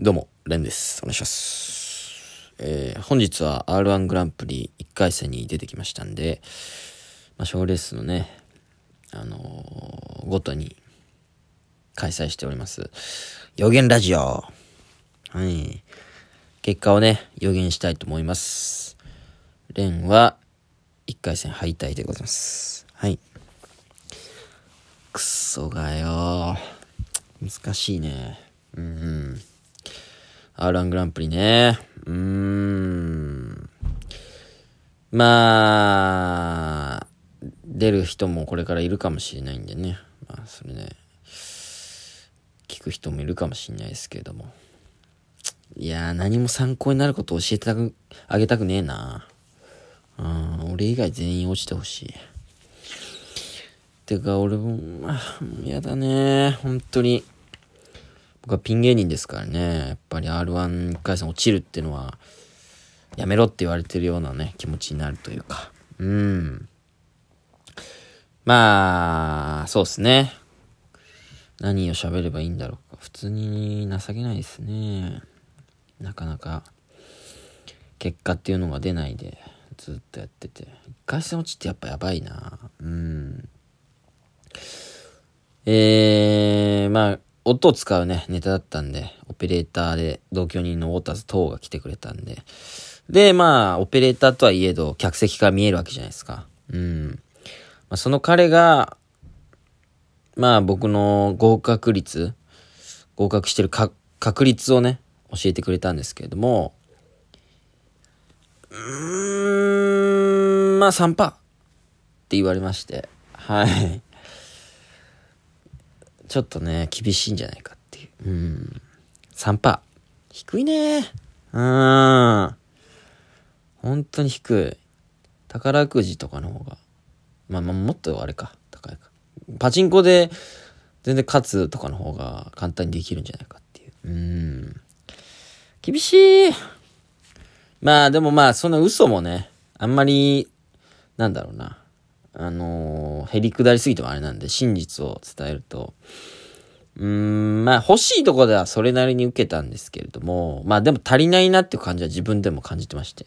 どうも、レンです。お願いします。えー本日は R1 グランプリ1回戦に出てきましたんで、まあ、賞レースのね、あのーごとに開催しております。予言ラジオ。はい。結果をね、予言したいと思います。レンは1回戦敗退でございます。はい。くそがよ難しいね。うんうん。R1 グランプリね。うーん。まあ、出る人もこれからいるかもしれないんでね。まあ、それね、聞く人もいるかもしれないですけれども。いやー、何も参考になること教えてあげたくねえな。うん、俺以外全員落ちてほしい。てか、俺も、まあ、やだね。本当に。僕はピン芸人ですからね。やっぱり R11 回戦落ちるっていうのは、やめろって言われてるようなね、気持ちになるというか。うん。まあ、そうっすね。何を喋ればいいんだろうか。普通に情けないですね。なかなか、結果っていうのが出ないで、ずっとやってて。一回戦落ちってやっぱやばいな。うん。えー、まあ、音を使うね、ネタだったんで、オペレーターで同居人のウォーターズ等が来てくれたんで。で、まあ、オペレーターとはいえど、客席から見えるわけじゃないですか。うん。まあ、その彼が、まあ、僕の合格率、合格してるか確率をね、教えてくれたんですけれども、うーん、まあ3%って言われまして、はい。ちょっとね、厳しいんじゃないかっていう。うん。3%。低いね。うん。本当に低い。宝くじとかの方が。まあまあ、もっとあれか。高いか。パチンコで全然勝つとかの方が簡単にできるんじゃないかっていう。うん。厳しい。まあでもまあ、その嘘もね、あんまり、なんだろうな。あのー、へりくだりすぎてもあれなんで、真実を伝えると、うーん、まあ欲しいとこではそれなりに受けたんですけれども、まあでも足りないなっていう感じは自分でも感じてまして。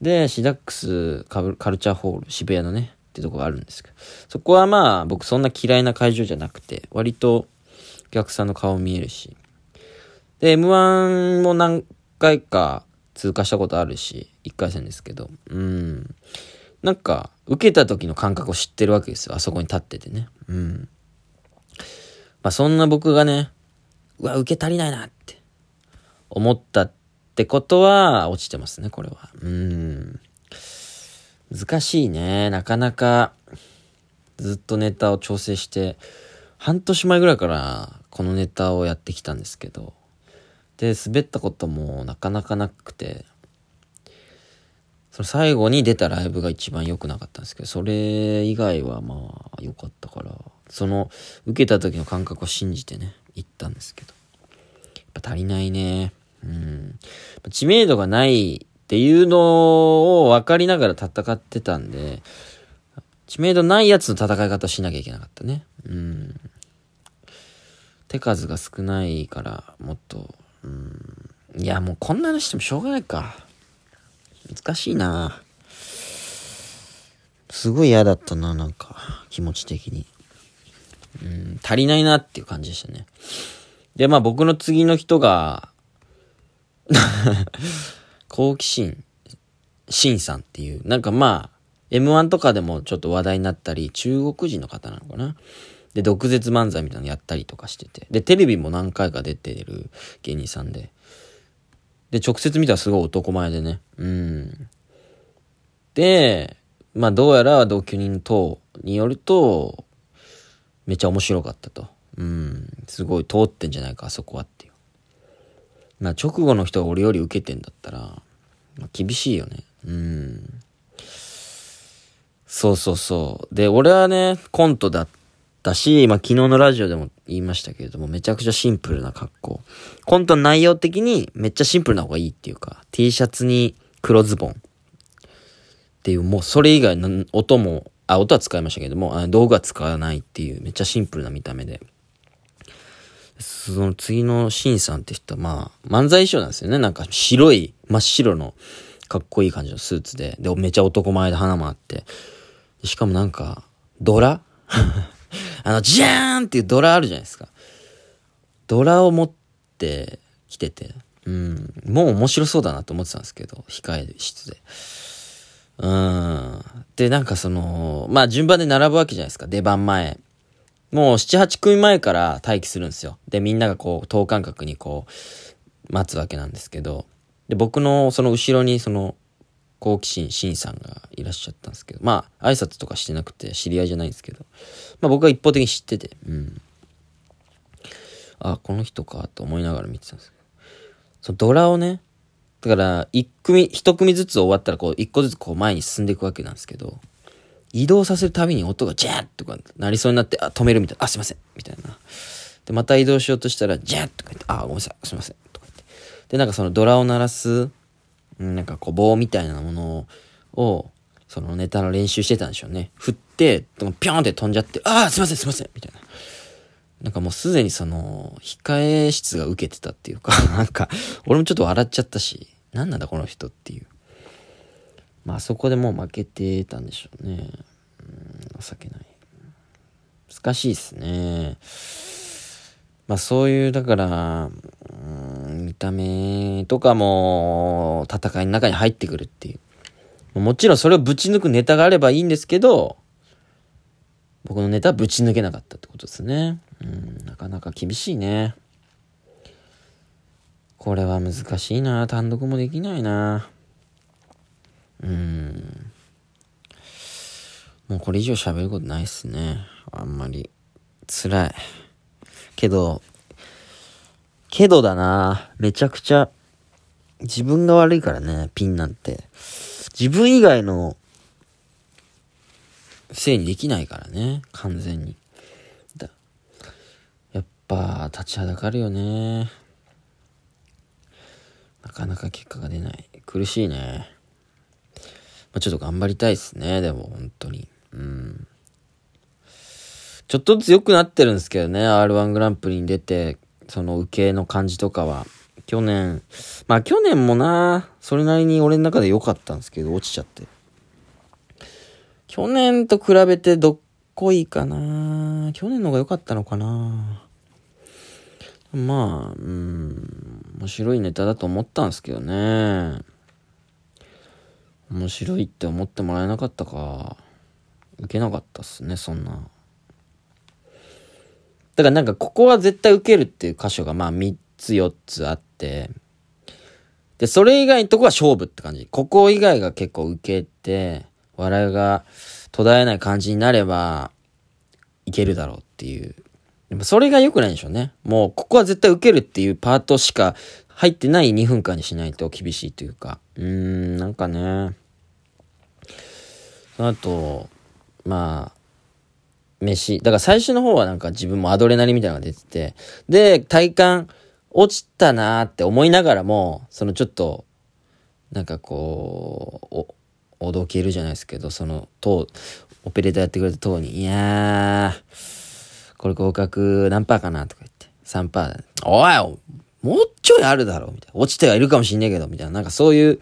で、シダックスカブカルチャーホール、渋谷のね、ってとこがあるんですけど、そこはまあ僕そんな嫌いな会場じゃなくて、割とお客さんの顔見えるし、で、M1 も何回か通過したことあるし、1回戦ですけど、うん。なんか、受けた時の感覚を知ってるわけですよ。あそこに立っててね。うん。まあそんな僕がね、うわ、受け足りないなって思ったってことは落ちてますね、これは。うん。難しいね。なかなかずっとネタを調整して、半年前ぐらいからこのネタをやってきたんですけど、で、滑ったこともなかなかなくて、その最後に出たライブが一番良くなかったんですけど、それ以外はまあ良かったから、その受けた時の感覚を信じてね、行ったんですけど。やっぱ足りないね。うん。知名度がないっていうのを分かりながら戦ってたんで、知名度ないやつの戦い方しなきゃいけなかったね。うん。手数が少ないから、もっと、うん。いや、もうこんなのしてもしょうがないか。難しいなすごい嫌だったな、なんか、気持ち的に。うん、足りないなっていう感じでしたね。で、まあ僕の次の人が、好奇心、シンさんっていう、なんかまあ、M1 とかでもちょっと話題になったり、中国人の方なのかなで、毒舌漫才みたいなのやったりとかしてて。で、テレビも何回か出てる芸人さんで。で、直接見たらすごい男前でね。うん。で、まあどうやら同居人等によると、めちゃ面白かったと。うん。すごい通ってんじゃないか、あそこはっていう。まあ直後の人が俺より受けてんだったら、まあ、厳しいよね。うん。そうそうそう。で、俺はね、コントだってたし、まあ昨日のラジオでも言いましたけれども、めちゃくちゃシンプルな格好。コントの内容的にめっちゃシンプルな方がいいっていうか、T シャツに黒ズボン。っていう、もうそれ以外の音も、あ、音は使いましたけども、あ道具は使わないっていう、めっちゃシンプルな見た目で。その次のシンさんって人は、まあ、漫才衣装なんですよね。なんか白い、真っ白の、かっこいい感じのスーツで、で、めちゃ男前で花もあって、しかもなんか、ドラ？あの、ジャーンっていうドラあるじゃないですか。ドラを持ってきてて、うん、もう面白そうだなと思ってたんですけど、控え室で。うん。で、なんかその、まあ順番で並ぶわけじゃないですか、出番前。もう7、8組前から待機するんですよ。で、みんながこう、等間隔にこう、待つわけなんですけど、で、僕のその後ろにその、好奇心、シンさんがいらっしゃったんですけど、まあ、挨拶とかしてなくて知り合いじゃないんですけど、まあ僕は一方的に知ってて、うん。あ、この人かと思いながら見てたんですけど、そのドラをね、だから、一組、一組ずつ終わったら、こう、一個ずつこう前に進んでいくわけなんですけど、移動させるたびに音がジャーッとかなりそうになって、あ、止めるみたいな、あ、すいません、みたいな。で、また移動しようとしたら、ジャーッとか言って、あ、ごめんなさい、すいません、とか言って。で、なんかそのドラを鳴らす、なんかこう棒みたいなものを、そのネタの練習してたんでしょうね。振って、でもピョンって飛んじゃって、ああ、すいません、すいません、みたいな。なんかもうすでにその、控え室が受けてたっていうか なんか、俺もちょっと笑っちゃったし、何なんだこの人っていう。まあそこでもう負けてたんでしょうね。うん、情けない。難しいっすね。まあそういう、だから、た目とかも戦いの中に入ってくるっていう。もちろんそれをぶち抜くネタがあればいいんですけど、僕のネタはぶち抜けなかったってことですね。うん、なかなか厳しいね。これは難しいな。単独もできないな。うん。もうこれ以上喋ることないっすね。あんまり。辛い。けど、けどだな。めちゃくちゃ、自分が悪いからね、ピンなんて。自分以外のせいにできないからね、完全に。やっぱ、立ちはだかるよね。なかなか結果が出ない。苦しいね。まあ、ちょっと頑張りたいっすね、でも、本当に。うん。ちょっとずつ良くなってるんですけどね、R1 グランプリに出て、その受けの感じとかは。去年、まあ去年もな、それなりに俺の中で良かったんですけど、落ちちゃって。去年と比べてどっこいかな去年の方が良かったのかなまあ、うん、面白いネタだと思ったんですけどね。面白いって思ってもらえなかったか。受けなかったっすね、そんな。だからなんかここは絶対受けるっていう箇所がまあ3つ4つあって、で、それ以外のとこは勝負って感じ。ここ以外が結構受けて、笑いが途絶えない感じになれば、いけるだろうっていう。でもそれが良くないんでしょうね。もう、ここは絶対受けるっていうパートしか入ってない2分間にしないと厳しいというか。うーん、なんかね。その後、まあ、飯。だから最初の方はなんか自分もアドレナリンみたいなのが出てて、で、体感落ちたなーって思いながらも、そのちょっと、なんかこう、おどけるじゃないですけど、その、当、オペレーターやってくれた当に、いやー、これ合格何パーかなとか言って、3パー。おいもうちょいあるだろみたいな。落ちてはいるかもしんねえけど、みたいな。なんかそういう、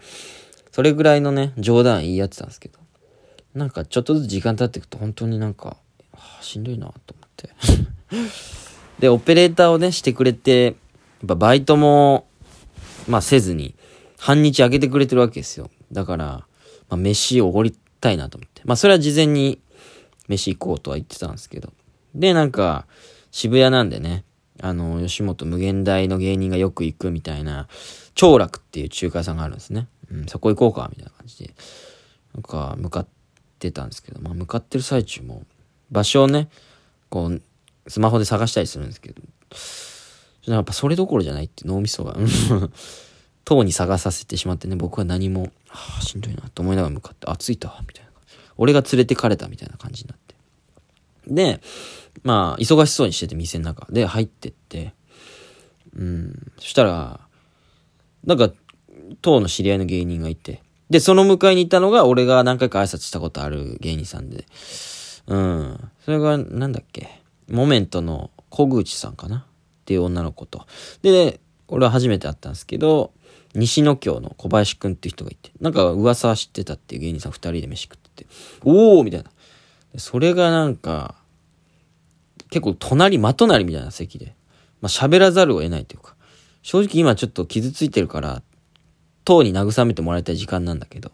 それぐらいのね、冗談言い合ってたんですけど。なんかちょっとずつ時間経っていくと本当になんか、しんどいなと思って で、オペレーターをね、してくれて、やっぱバイトも、まあせずに、半日あげてくれてるわけですよ。だから、まあ飯をおごりたいなと思って。まあそれは事前に飯行こうとは言ってたんですけど。で、なんか、渋谷なんでね、あの、吉本無限大の芸人がよく行くみたいな、長楽っていう中華屋さんがあるんですね。うん、そこ行こうか、みたいな感じで。なんか、向かってたんですけど、まあ、向かってる最中も、場所をね、こう、スマホで探したりするんですけど、やっぱそれどころじゃないって脳みそが、塔に探させてしまってね、僕は何も、はあ、しんどいなと思いながら向かって、あ、着いたみたいな。俺が連れてかれたみたいな感じになって。で、まあ、忙しそうにしてて店の中。で入ってって、うん、そしたら、なんか、当の知り合いの芸人がいて、で、その迎えに行ったのが、俺が何回か挨拶したことある芸人さんで、うん、それが、なんだっけ、モメントの小口さんかな？っていう女の子と。で、俺は初めて会ったんですけど、西野京の小林くんっていう人がいて、なんか噂は知ってたっていう芸人さん二人で飯食ってて、おーみたいな。それがなんか、結構隣、真隣みたいな席で、まあ喋らざるを得ないというか、正直今ちょっと傷ついてるから、党に慰めてもらいたい時間なんだけど、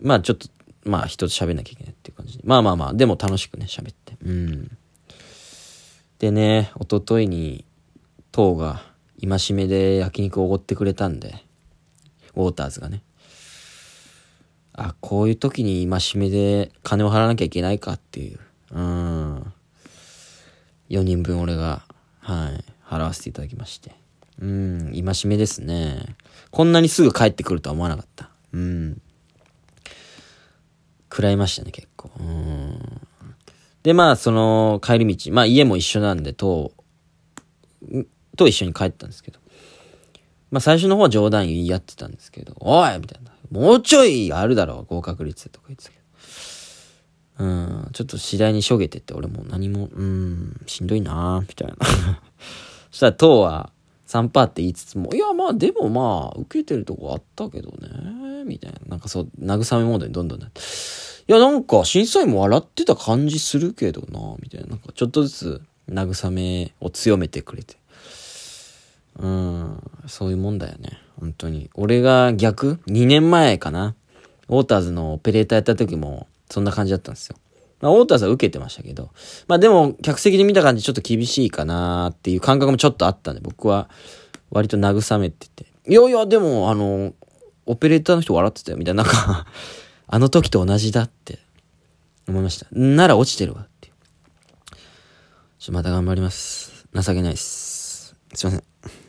まあちょっと、まあ人と喋んなきゃいけないっていう感じで。まあまあまあ、でも楽しくね、喋って。うん。でね、おとといに、党が、戒めで焼肉をおごってくれたんで、ウォーターズがね。あ、こういう時に戒めで金を払わなきゃいけないかっていう。うん。4人分俺が、はい、払わせていただきまして。うん、戒めですね。こんなにすぐ帰ってくるとは思わなかった。うん。食らいましたね、結構。で、まあ、その、帰り道、まあ、家も一緒なんで、と、と一緒に帰ったんですけど。まあ、最初の方は冗談言い合ってたんですけど、おいみたいな。もうちょいあるだろう、合格率とか言ってたけど。うん、ちょっと次第にしょげてって、俺も何も、うん、しんどいなみたいな。そしたら、とは、3パーって言いつつも、いや、まあ、でもまあ、受けてるとこあったけどね、みたいな。なんかそう、慰めモードにどんどんなって。いや、なんか、審査員も笑ってた感じするけどな、みたいな。なんか、ちょっとずつ、慰めを強めてくれて。うん、そういうもんだよね。本当に。俺が逆 ?2 年前かな。ウォーターズのオペレーターやった時も、そんな感じだったんですよ。まあ、ウォーターズは受けてましたけど。まあでも、客席で見た感じちょっと厳しいかなっていう感覚もちょっとあったんで、僕は割と慰めてて。いやいや、でも、あの、オペレーターの人笑ってたよ、みたいな。なんか あの時と同じだって思いました。なら落ちてるわって。ちょ、また頑張ります。情けないっす。すいません。